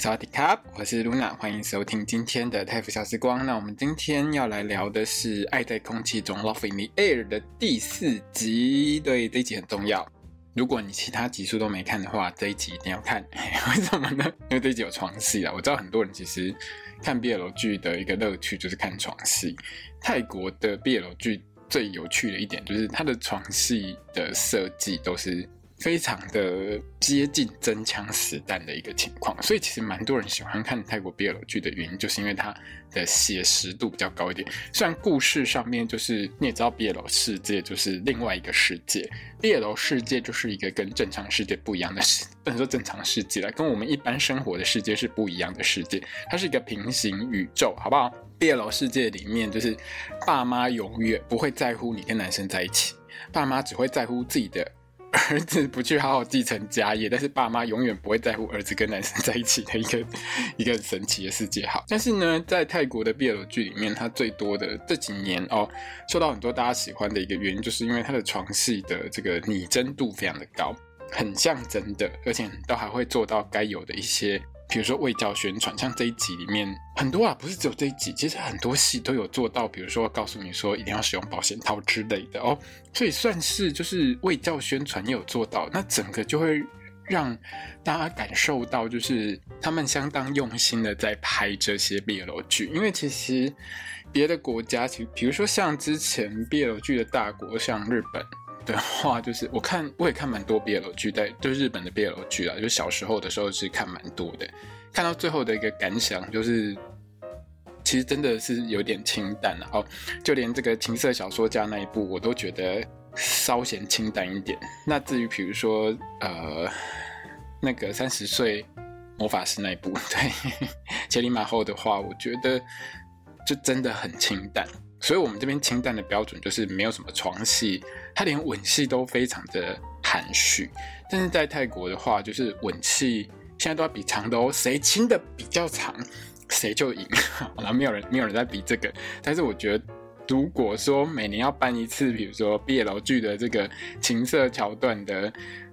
萨瓦迪卡，我是露娜，欢迎收听今天的泰腐小时光。那我们今天要来聊的是《爱在空气中》（Love in the Air） 的第四集。对，这一集很重要。如果你其他集数都没看的话，这一集一定要看。为什么呢？因为这一集有床戏啊。我知道很多人其实看 BL 剧的一个乐趣就是看床戏。泰国的 BL 剧最有趣的一点就是它的床戏的设计都是。非常的接近真枪实弹的一个情况，所以其实蛮多人喜欢看泰国 BL 剧的原因，就是因为它的写实度比较高一点。虽然故事上面就是你也知道，BL 世界就是另外一个世界，BL 世界就是一个跟正常世界不一样的世，不能说正常世界了，跟我们一般生活的世界是不一样的世界，它是一个平行宇宙，好不好？BL 世界里面就是爸妈永远不会在乎你跟男生在一起，爸妈只会在乎自己的。儿子不去好好继承家业，但是爸妈永远不会在乎儿子跟男生在一起的一个一个神奇的世界。好，但是呢，在泰国的 BL 剧里面，它最多的这几年哦，受到很多大家喜欢的一个原因，就是因为它的床戏的这个拟真度非常的高，很像真的，而且都还会做到该有的一些。比如说卫教宣传，像这一集里面很多啊，不是只有这一集，其实很多戏都有做到。比如说告诉你说一定要使用保险套之类的哦，所以算是就是卫教宣传也有做到，那整个就会让大家感受到，就是他们相当用心的在拍这些 BL 剧。因为其实别的国家，其比如说像之前 BL 剧的大国，像日本。的话就是我看我也看蛮多 BL 剧，在就日本的 BL 剧啊，就小时候的时候是看蛮多的。看到最后的一个感想就是，其实真的是有点清淡了哦。就连这个情色小说家那一部，我都觉得稍显清淡一点。那至于比如说呃那个三十岁魔法师那一部，对千里马后的话，我觉得就真的很清淡。所以，我们这边清淡的标准就是没有什么床戏，他连吻戏都非常的含蓄。但是在泰国的话，就是吻戏现在都要比长的哦，谁亲的比较长，谁就赢。然后没有人，没有人在比这个。但是我觉得，如果说每年要办一次，比如说 BL 剧的这个情色桥段的。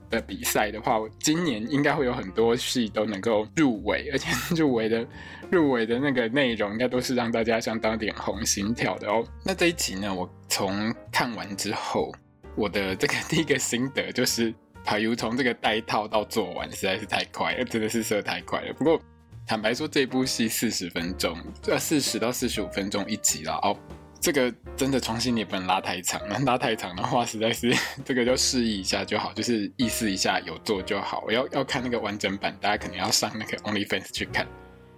的比赛的话，我今年应该会有很多戏都能够入围，而且 入围的入围的那个内容应该都是让大家相当脸红心跳的哦。那这一集呢，我从看完之后，我的这个第一个心得就是，PARU 从这个戴套到做完实在是太快了，真的是射太快了。不过坦白说，这部戏四十分钟，呃四十到四十五分钟一集了哦。这个真的床戏你也不能拉太长，拉太长的话，实在是 这个就示意一下就好，就是意思一下有做就好。我要要看那个完整版，大家肯定要上那个 OnlyFans 去看。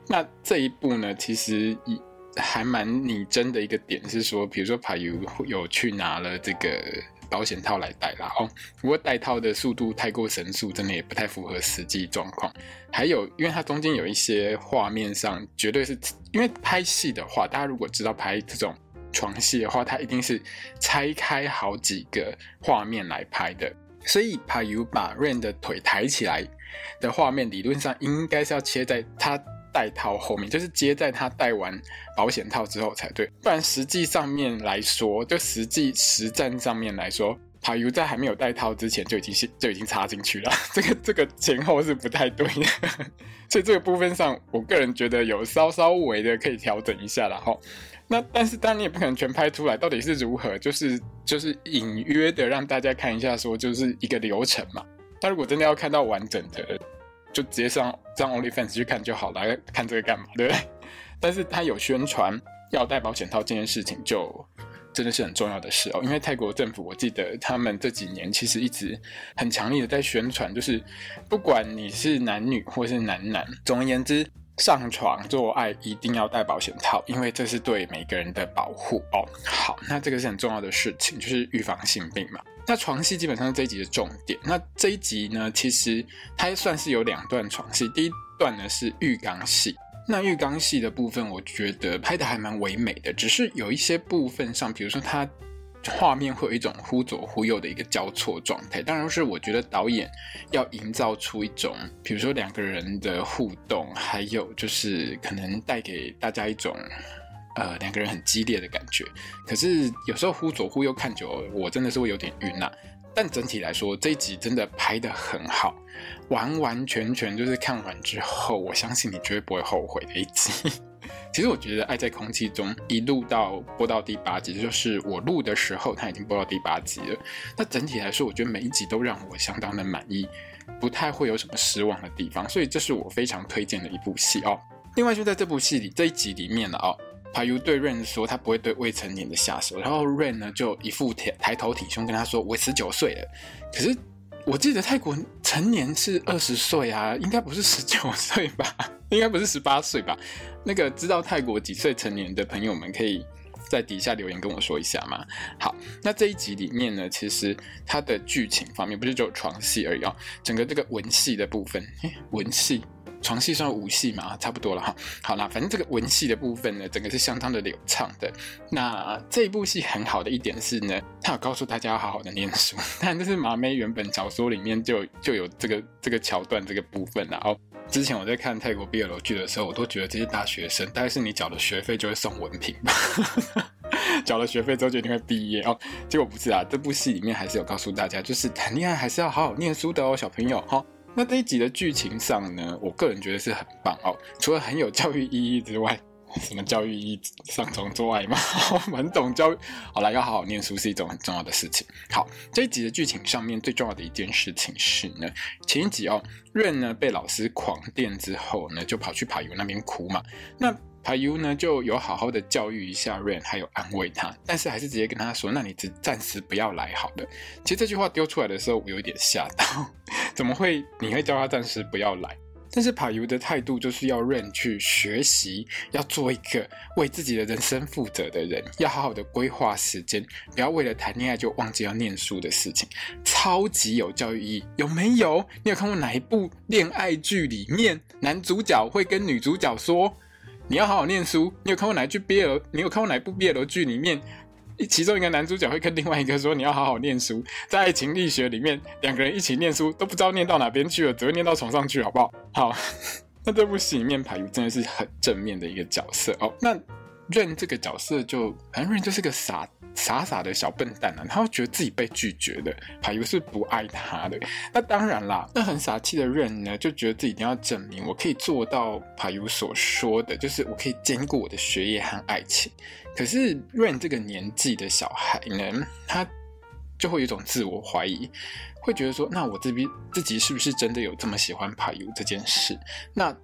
那这一部呢，其实还蛮拟真的一个点是说，比如说 PARU 有去拿了这个保险套来戴啦哦，不过戴套的速度太过神速，真的也不太符合实际状况。还有，因为它中间有一些画面上，绝对是因为拍戏的话，大家如果知道拍这种。床戏的话，它一定是拆开好几个画面来拍的，所以怕有把 Rain 的腿抬起来的画面，理论上应该是要切在他戴套后面，就是接在他戴完保险套之后才对。不然实际上面来说，就实际实战上面来说排油在还没有戴套之前就已经就已经插进去了，这个这个前后是不太对的，所以这个部分上，我个人觉得有稍稍微的可以调整一下了哈。那但是当然你也不可能全拍出来，到底是如何？就是就是隐约的让大家看一下，说就是一个流程嘛。那如果真的要看到完整的，就直接上上 OnlyFans 去看就好了，看这个干嘛？对不对？但是他有宣传要戴保险套这件事情，就真的是很重要的事哦。因为泰国政府，我记得他们这几年其实一直很强力的在宣传，就是不管你是男女或是男男，总而言之。上床做爱一定要戴保险套，因为这是对每个人的保护哦。好，那这个是很重要的事情，就是预防性病嘛。那床戏基本上是这一集的重点。那这一集呢，其实它算是有两段床戏。第一段呢是浴缸戏，那浴缸戏的部分，我觉得拍得还蛮唯美的，只是有一些部分上，比如说它画面会有一种忽左忽右的一个交错状态。当然是我觉得导演要营造出一种，比如说两个人的互动，还有就是可能带给大家一种呃两个人很激烈的感觉。可是有时候忽左忽右看久了，我真的是会有点晕呐。但整体来说，这一集真的拍得很好，完完全全就是看完之后，我相信你绝对不会后悔的一集。其实我觉得《爱在空气中》一路到播到第八集，就是我录的时候，它已经播到第八集了。那整体来说，我觉得每一集都让我相当的满意，不太会有什么失望的地方，所以这是我非常推荐的一部戏哦。另外就在这部戏里这一集里面了哦。帕尤对 Rain 说，他不会对未成年的下手，然后 Rain 呢就一副抬抬头挺胸跟他说：“我十九岁了。”可是我记得泰国成年是二十岁啊，应该不是十九岁吧？应该不是十八岁吧？那个知道泰国几岁成年的朋友们，可以在底下留言跟我说一下吗？好，那这一集里面呢，其实它的剧情方面不是只有床戏而已哦，整个这个文戏的部分，文戏。床戏算武戏嘛，差不多了哈。好啦，反正这个文戏的部分呢，整个是相当的流畅的。那这一部戏很好的一点是呢，他有告诉大家要好好的念书。但这是麻妹原本小说里面就就有这个这个桥段这个部分了哦。之前我在看泰国 BL 剧的时候，我都觉得这些大学生大概是你缴了学费就会送文凭吧，缴了学费之后就一定会毕业哦。结果不是啊，这部戏里面还是有告诉大家，就是谈恋爱还是要好好念书的哦，小朋友哈。那这一集的剧情上呢，我个人觉得是很棒哦。除了很有教育意义之外，什么教育意义？上床做爱吗？很懂教育。好了，要好好念书是一种很重要的事情。好，这一集的剧情上面最重要的一件事情是呢，前一集哦润呢被老师狂电之后呢，就跑去跑友那边哭嘛。那帕 U 呢就有好好的教育一下 Rain，还有安慰他，但是还是直接跟他说：“那你只暂时不要来好了。”其实这句话丢出来的时候，我有一点吓到，怎么会？你会叫他暂时不要来？但是帕尤的态度就是要 Rain 去学习，要做一个为自己的人生负责的人，要好好的规划时间，不要为了谈恋爱就忘记要念书的事情，超级有教育意义，有没有？你有看过哪一部恋爱剧里面男主角会跟女主角说？你要好好念书。你有看过哪一句 BL？你有看过哪一部 BL 剧里面，其中一个男主角会跟另外一个说：“你要好好念书。”在爱情力学里面，两个人一起念书都不知道念到哪边去了，只会念到床上去，好不好？好，那这部戏里面，帕尤真的是很正面的一个角色哦。那润这个角色就，反正 Rain 就是个傻。傻傻的小笨蛋啊，他会觉得自己被拒绝的，帕尤是不爱他的。那当然啦，那很傻气的 Rain 呢，就觉得自己一定要证明我可以做到帕尤所说的，就是我可以兼顾我的学业和爱情。可是 Rain 这个年纪的小孩呢，他就会有一种自我怀疑，会觉得说，那我这边自己是不是真的有这么喜欢帕尤这件事？那。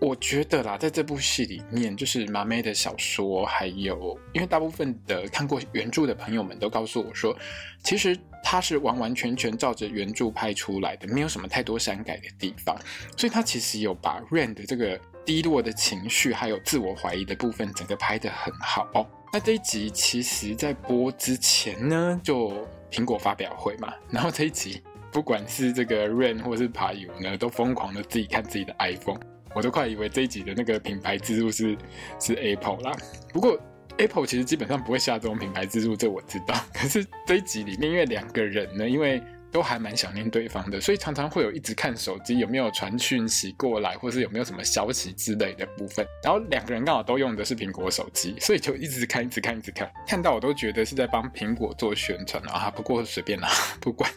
我觉得啦，在这部戏里面，就是麻妹的小说，还有因为大部分的看过原著的朋友们都告诉我说，其实它是完完全全照着原著拍出来的，没有什么太多删改的地方，所以它其实有把 Rain 的这个低落的情绪，还有自我怀疑的部分，整个拍得很好。那这一集其实在播之前呢，就苹果发表会嘛，然后这一集不管是这个 Rain 或是帕尤呢，都疯狂的自己看自己的 iPhone。我都快以为这一集的那个品牌置入是是 Apple 啦，不过 Apple 其实基本上不会下这种品牌置入，这我知道。可是这一集里面，因为两个人呢，因为都还蛮想念对方的，所以常常会有一直看手机有没有传讯息过来，或是有没有什么消息之类的部分。然后两个人刚好都用的是苹果手机，所以就一直看，一直看，一直看，看到我都觉得是在帮苹果做宣传啊。不过随便啦，不管。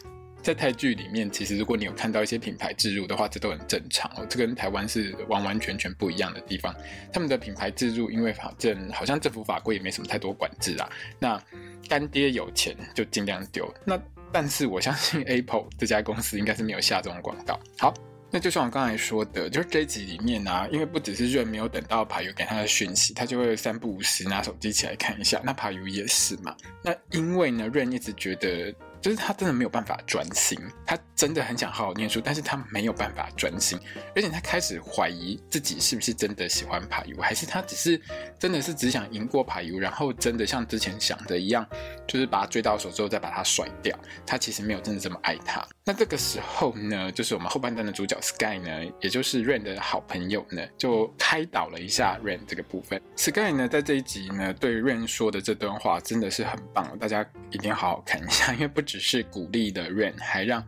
在泰剧里面，其实如果你有看到一些品牌置入的话，这都很正常哦。这跟台湾是完完全全不一样的地方。他们的品牌置入，因为反正好像政府法规也没什么太多管制啊。那干爹有钱就尽量丢。那但是我相信 Apple 这家公司应该是没有下这种广告。好，那就像我刚才说的，就是这一集里面啊，因为不只是润没有等到帕尤给他的讯息，他就会三不五时拿手机起来看一下。那帕尤也是嘛。那因为呢润一直觉得。就是他真的没有办法专心，他真的很想好好念书，但是他没有办法专心，而且他开始怀疑自己是不是真的喜欢帕尤，还是他只是真的是只想赢过帕尤，然后真的像之前想的一样，就是把他追到手之后再把他甩掉。他其实没有真的这么爱他。那这个时候呢，就是我们后半段的主角 Sky 呢，也就是 Ren 的好朋友呢，就开导了一下 Ren 这个部分。Sky 呢，在这一集呢，对 Ren 说的这段话真的是很棒，大家一定要好好看一下，因为不只是鼓励的 Ren，还让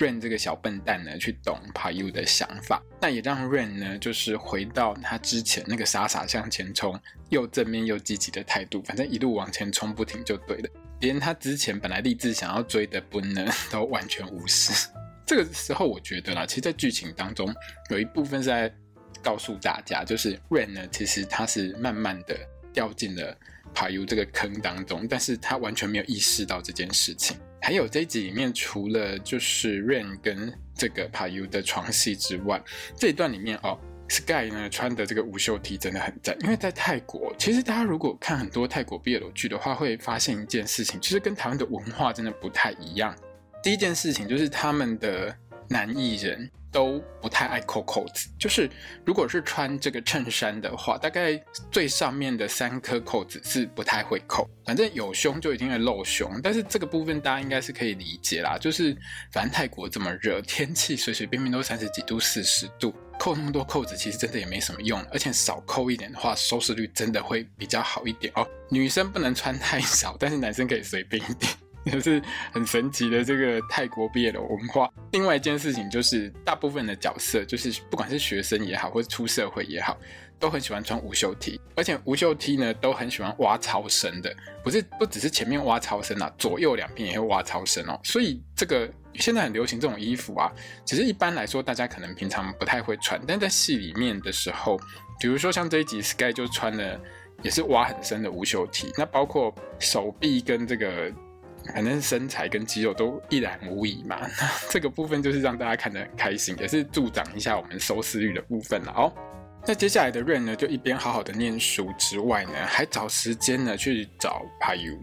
Ren 这个小笨蛋呢去懂 PayU 的想法，那也让 Ren 呢就是回到他之前那个傻傻向前冲、又正面又积极的态度，反正一路往前冲不停就对了，连他之前本来立志想要追的 Boone 呢 都完全无视。这个时候我觉得啦，其实，在剧情当中有一部分是在告诉大家，就是 Ren 呢，其实他是慢慢的掉进了 PayU 这个坑当中，但是他完全没有意识到这件事情。还有这一集里面，除了就是 Rain 跟这个 PayU 的床戏之外，这一段里面哦，Sky 呢穿的这个无袖 T 真的很赞。因为在泰国，其实大家如果看很多泰国 BL 剧的话，会发现一件事情，其实跟台湾的文化真的不太一样。第一件事情就是他们的男艺人。都不太爱扣扣子，就是如果是穿这个衬衫的话，大概最上面的三颗扣子是不太会扣，反正有胸就一定会露胸。但是这个部分大家应该是可以理解啦，就是反正泰国这么热，天气随随便便都三十几度、四十度，扣那么多扣子其实真的也没什么用，而且少扣一点的话，收视率真的会比较好一点哦。女生不能穿太少，但是男生可以随便一点。就是很神奇的这个泰国毕业的文化。另外一件事情就是，大部分的角色就是不管是学生也好，或者出社会也好，都很喜欢穿无袖 T，而且无袖 T 呢都很喜欢挖超深的，不是不只是前面挖超深啊，左右两边也会挖超深哦。所以这个现在很流行这种衣服啊，其实一般来说大家可能平常不太会穿，但在戏里面的时候，比如说像这一集 Sky 就穿了也是挖很深的无袖 T，那包括手臂跟这个。反正身材跟肌肉都一览无遗嘛，这个部分就是让大家看得很开心，也是助长一下我们收视率的部分了哦。那接下来的 Ren 呢，就一边好好的念书之外呢，还找时间呢去找 PayU。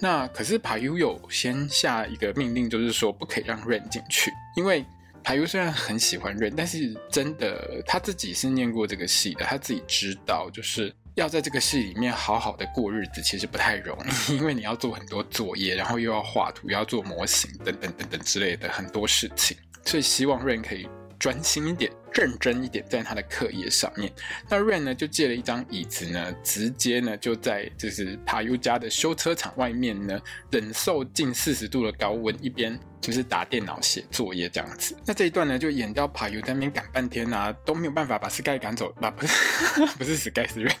那可是 PayU 有先下一个命令，就是说不可以让 Ren 进去，因为 PayU 虽然很喜欢 Ren，但是真的他自己是念过这个戏的，他自己知道就是。要在这个戏里面好好的过日子，其实不太容易，因为你要做很多作业，然后又要画图，又要做模型，等等等等之类的很多事情，所以希望 Ren 可以专心一点。认真一点，在他的课业上面。那 Ren 呢，就借了一张椅子呢，直接呢就在就是 PayU 家的修车厂外面呢，忍受近四十度的高温，一边就是打电脑写作业这样子。那这一段呢，就演到 PayU 在那边赶半天啊，都没有办法把 Sky 赶走，啊不是 不是 Sky 是 Ren，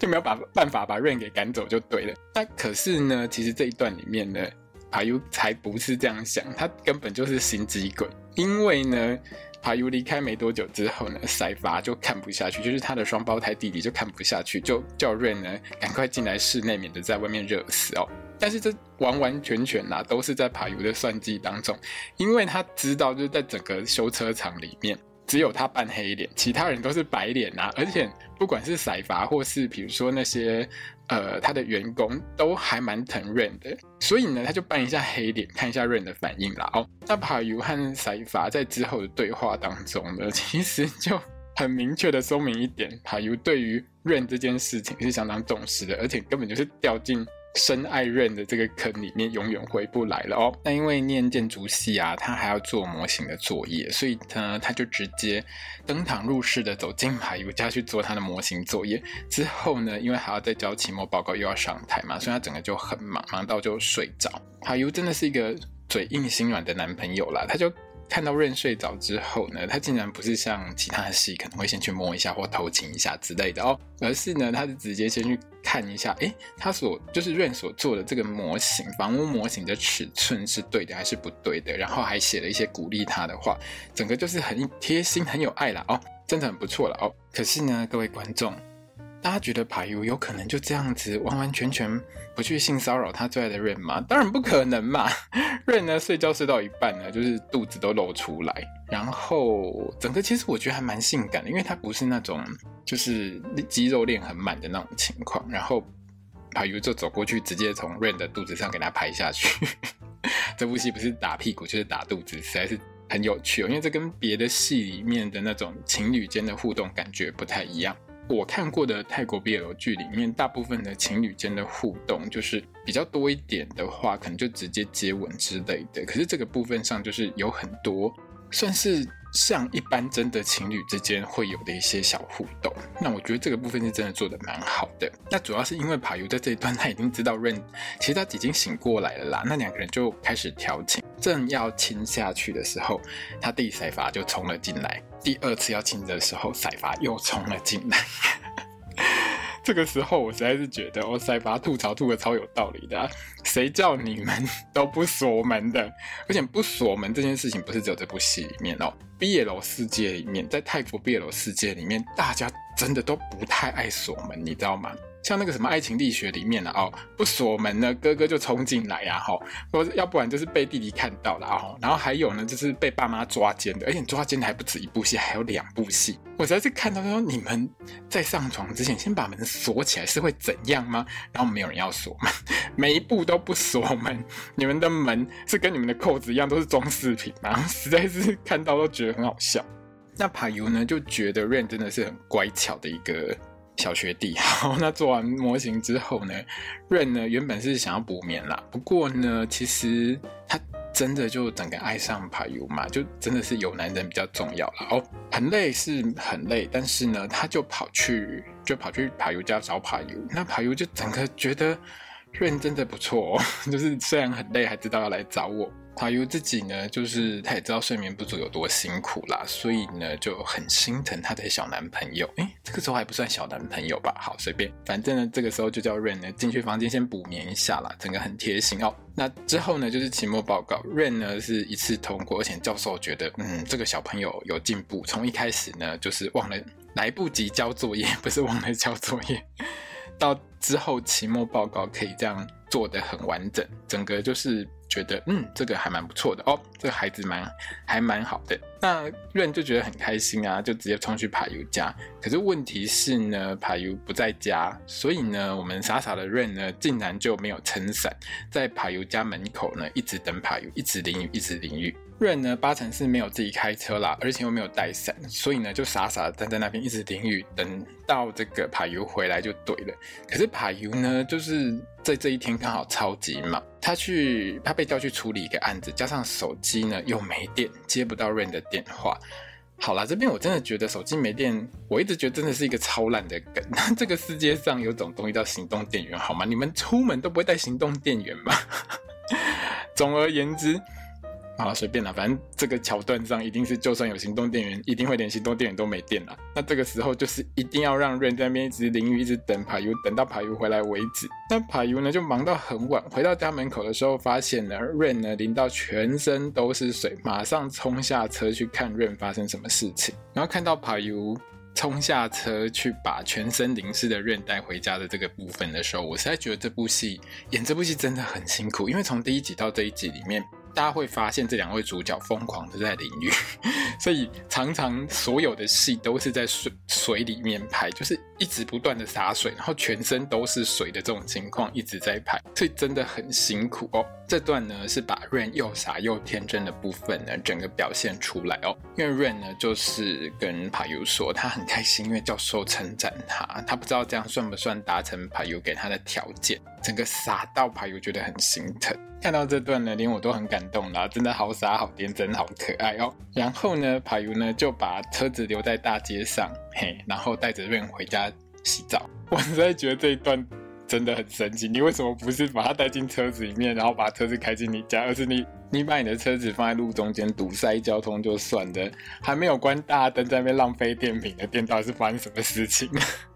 就没有把办法把 Ren 给赶走就对了。那可是呢，其实这一段里面呢，PayU 才不是这样想，他根本就是心机鬼，因为呢。爬油离开没多久之后呢塞巴就看不下去，就是他的双胞胎弟弟就看不下去，就叫瑞呢赶快进来室内，免得在外面热死哦。但是这完完全全呐、啊，都是在爬油的算计当中，因为他知道就是在整个修车厂里面。只有他扮黑脸，其他人都是白脸啊！而且不管是赛法，或是比如说那些呃他的员工，都还蛮疼 Ren 的。所以呢，他就扮一下黑脸，看一下 Ren 的反应啦。哦，那 PayU 和赛法在之后的对话当中呢，其实就很明确的说明一点，PayU 对于 Ren 这件事情是相当重视的，而且根本就是掉进。深爱 Ren 的这个坑里面永远回不来了哦。那因为念建筑系啊，他还要做模型的作业，所以呢，他就直接登堂入室的走进海尤家去做他的模型作业。之后呢，因为还要再交期末报告，又要上台嘛，所以他整个就很忙，忙到就睡着。海尤真的是一个嘴硬心软的男朋友啦，他就。看到润睡着之后呢，他竟然不是像其他的戏可能会先去摸一下或偷亲一下之类的哦，而是呢，他是直接先去看一下，诶，他所就是润所做的这个模型房屋模型的尺寸是对的还是不对的，然后还写了一些鼓励他的话，整个就是很贴心很有爱啦哦，真的很不错了哦。可是呢，各位观众。大家觉得 PayU 有可能就这样子完完全全不去性骚扰他最爱的 Rain 吗？当然不可能嘛！Rain 呢，睡觉睡到一半呢，就是肚子都露出来，然后整个其实我觉得还蛮性感的，因为他不是那种就是肌肉练很满的那种情况。然后 PayU 就走过去，直接从 Rain 的肚子上给他拍下去。这部戏不是打屁股就是打肚子，实在是很有趣哦。因为这跟别的戏里面的那种情侣间的互动感觉不太一样。我看过的泰国 BL 剧里面，大部分的情侣间的互动就是比较多一点的话，可能就直接接吻之类的。可是这个部分上就是有很多算是。像一般真的情侣之间会有的一些小互动，那我觉得这个部分是真的做的蛮好的。那主要是因为爬游在这一段他已经知道 Ren 其实他已经醒过来了啦，那两个人就开始调情，正要亲下去的时候，他弟赛法就冲了进来。第二次要亲的时候，赛法又冲了进来。这个时候，我实在是觉得，哇塞，把他吐槽吐的超有道理的。谁叫你们 都不锁门的？而且不锁门这件事情，不是只有这部戏里面哦。毕业楼世界里面，在泰国 BL 世界里面，大家真的都不太爱锁门，你知道吗？像那个什么爱情力学里面的哦，不锁门呢，哥哥就冲进来呀，吼，或要不然就是被弟弟看到了啊，然后还有呢，就是被爸妈抓奸的，而且抓奸的还不止一部戏，还有两部戏。我实在是看到说，你们在上床之前先把门锁起来是会怎样吗？然后没有人要锁门，每一步都不锁门，你们的门是跟你们的扣子一样都是装饰品吗？实在是看到都觉得很好笑。那帕尤呢就觉得 Rain 真的是很乖巧的一个。小学弟，好，那做完模型之后呢，Ren 呢原本是想要补眠啦，不过呢，其实他真的就整个爱上帕尤嘛，就真的是有男人比较重要了哦。很累是很累，但是呢，他就跑去就跑去帕尤家找帕尤，那帕尤就整个觉得润真的不错哦，就是虽然很累，还知道要来找我。帕尤自己呢，就是他也知道睡眠不足有多辛苦啦，所以呢就很心疼他的小男朋友。诶，这个时候还不算小男朋友吧？好，随便，反正呢这个时候就叫 Rain 呢进去房间先补眠一下啦，整个很贴心哦。那之后呢就是期末报告，Rain 呢是一次通过，而且教授觉得嗯这个小朋友有进步，从一开始呢就是忘了来不及交作业，不是忘了交作业，到之后期末报告可以这样做得很完整，整个就是。觉得嗯，这个还蛮不错的哦，这个孩子蛮还蛮好的。那润就觉得很开心啊，就直接冲去爬游家。可是问题是呢，爬游不在家，所以呢，我们傻傻的润呢，竟然就没有撑伞，在爬游家门口呢，一直等爬游，一直淋雨，一直淋雨。Rain 呢，八成是没有自己开车啦，而且又没有带伞，所以呢，就傻傻站在那边一直淋雨，等到这个帕尤回来就对了。可是帕尤呢，就是在这一天刚好超级忙，他去他被叫去处理一个案子，加上手机呢又没电，接不到 Rain 的电话。好啦，这边我真的觉得手机没电，我一直觉得真的是一个超烂的梗。这个世界上有种东西叫行动电源，好吗？你们出门都不会带行动电源吗？总而言之。好，随便啦，反正这个桥段上一定是，就算有行动电源，一定会连行动电源都没电了。那这个时候就是一定要让 Rain 在那边一直淋雨，一直等帕尤，等到帕尤回来为止。那帕尤呢就忙到很晚，回到家门口的时候，发现呢 Rain 呢淋到全身都是水，马上冲下车去看 Rain 发生什么事情。然后看到帕尤冲下车去把全身淋湿的 Ren 带回家的这个部分的时候，我实在觉得这部戏演这部戏真的很辛苦，因为从第一集到这一集里面。大家会发现这两位主角疯狂的在淋雨，所以常常所有的戏都是在水水里面拍，就是一直不断的洒水，然后全身都是水的这种情况一直在拍，所以真的很辛苦哦。这段呢是把 Rain 又傻又天真的部分呢整个表现出来哦。因为 Rain 呢就是跟帕尤说他很开心，因为教授称赞他，他不知道这样算不算达成帕尤给他的条件，整个傻到帕尤觉得很心疼。看到这段呢，连我都很感动啦，真的好傻、好天真、好可爱哦。然后呢，帕尤呢就把车子留在大街上，嘿，然后带着 Ren 回家洗澡。我实在觉得这一段真的很神奇。你为什么不是把它带进车子里面，然后把车子开进你家，而是你你把你的车子放在路中间堵塞交通就算了，还没有关大灯在那边浪费电瓶的电，到底是发生什么事情？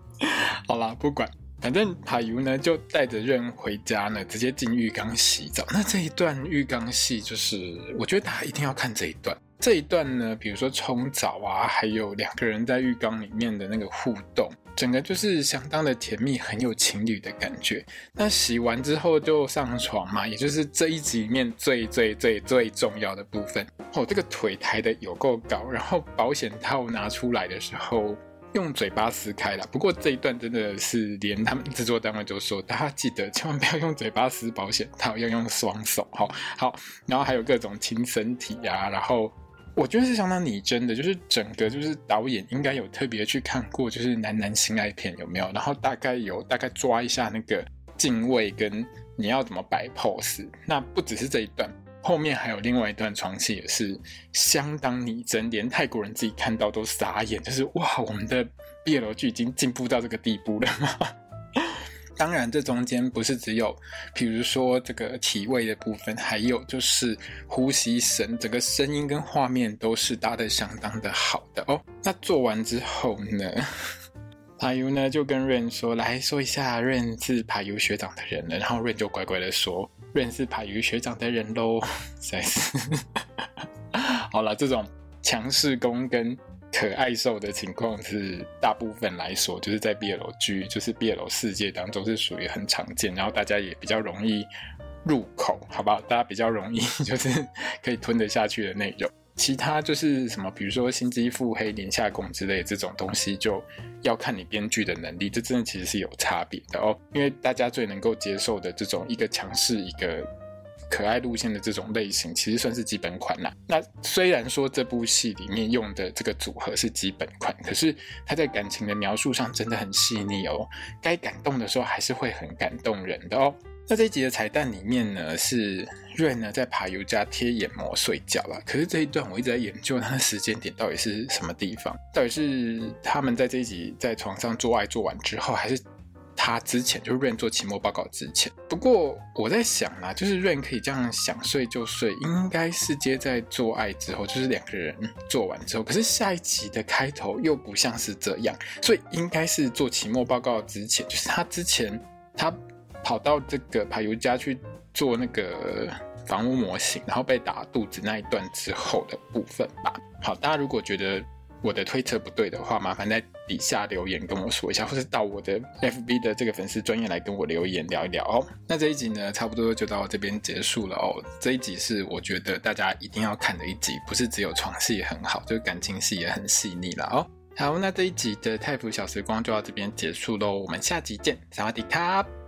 好啦，不管。反正帕尤呢就带着刃回家呢，直接进浴缸洗澡。那这一段浴缸戏就是，我觉得大家一定要看这一段。这一段呢，比如说冲澡啊，还有两个人在浴缸里面的那个互动，整个就是相当的甜蜜，很有情侣的感觉。那洗完之后就上床嘛，也就是这一集里面最最最最重要的部分。哦，这个腿抬得有够高，然后保险套拿出来的时候。用嘴巴撕开了。不过这一段真的是连他们制作单位就说，大家记得千万不要用嘴巴撕保险套，要用双手。好，好，然后还有各种亲身体啊，然后我觉得是相当拟真的，就是整个就是导演应该有特别去看过，就是男男性爱片有没有？然后大概有大概抓一下那个镜位跟你要怎么摆 pose。那不只是这一段。后面还有另外一段床戏也是相当拟真，连泰国人自己看到都傻眼，就是哇，我们的 BL 剧已经进步到这个地步了吗？当然，这中间不是只有，比如说这个体位的部分，还有就是呼吸声，整个声音跟画面都是搭得相当的好的哦。那做完之后呢，帕尤呢就跟 Rain 说，来说一下 Rain 是帕尤学长的人了，然后 Rain 就乖乖的说。认识排鱼学长的人喽，实在是 好了。这种强势攻跟可爱受的情况是大部分来说，就是在 BL 剧，就是 BL 世界当中是属于很常见，然后大家也比较容易入口，好不好？大家比较容易 就是可以吞得下去的内容。其他就是什么，比如说心机腹黑、廉价攻之类这种东西，就要看你编剧的能力，这真的其实是有差别的哦。因为大家最能够接受的这种一个强势、一个可爱路线的这种类型，其实算是基本款啦。那虽然说这部戏里面用的这个组合是基本款，可是他在感情的描述上真的很细腻哦，该感动的时候还是会很感动人的哦。那这一集的彩蛋里面呢，是瑞呢在爬油家贴眼膜睡觉了。可是这一段我一直在研究他的时间点到底是什么地方，到底是他们在这一集在床上做爱做完之后，还是他之前就是瑞做期末报告之前？不过我在想啊，就是瑞可以这样想睡就睡，应该是接在做爱之后，就是两个人做完之后。可是下一集的开头又不像是这样，所以应该是做期末报告之前，就是他之前他。跑到这个排油家去做那个房屋模型，然后被打肚子那一段之后的部分吧。好，大家如果觉得我的推测不对的话，麻烦在底下留言跟我说一下，或是到我的 FB 的这个粉丝专页来跟我留言聊一聊哦。那这一集呢，差不多就到这边结束了哦。这一集是我觉得大家一定要看的一集，不是只有床戏很好，就是感情戏也很细腻了哦。好，那这一集的泰腐小时光就到这边结束喽，我们下集见，萨瓦迪卡。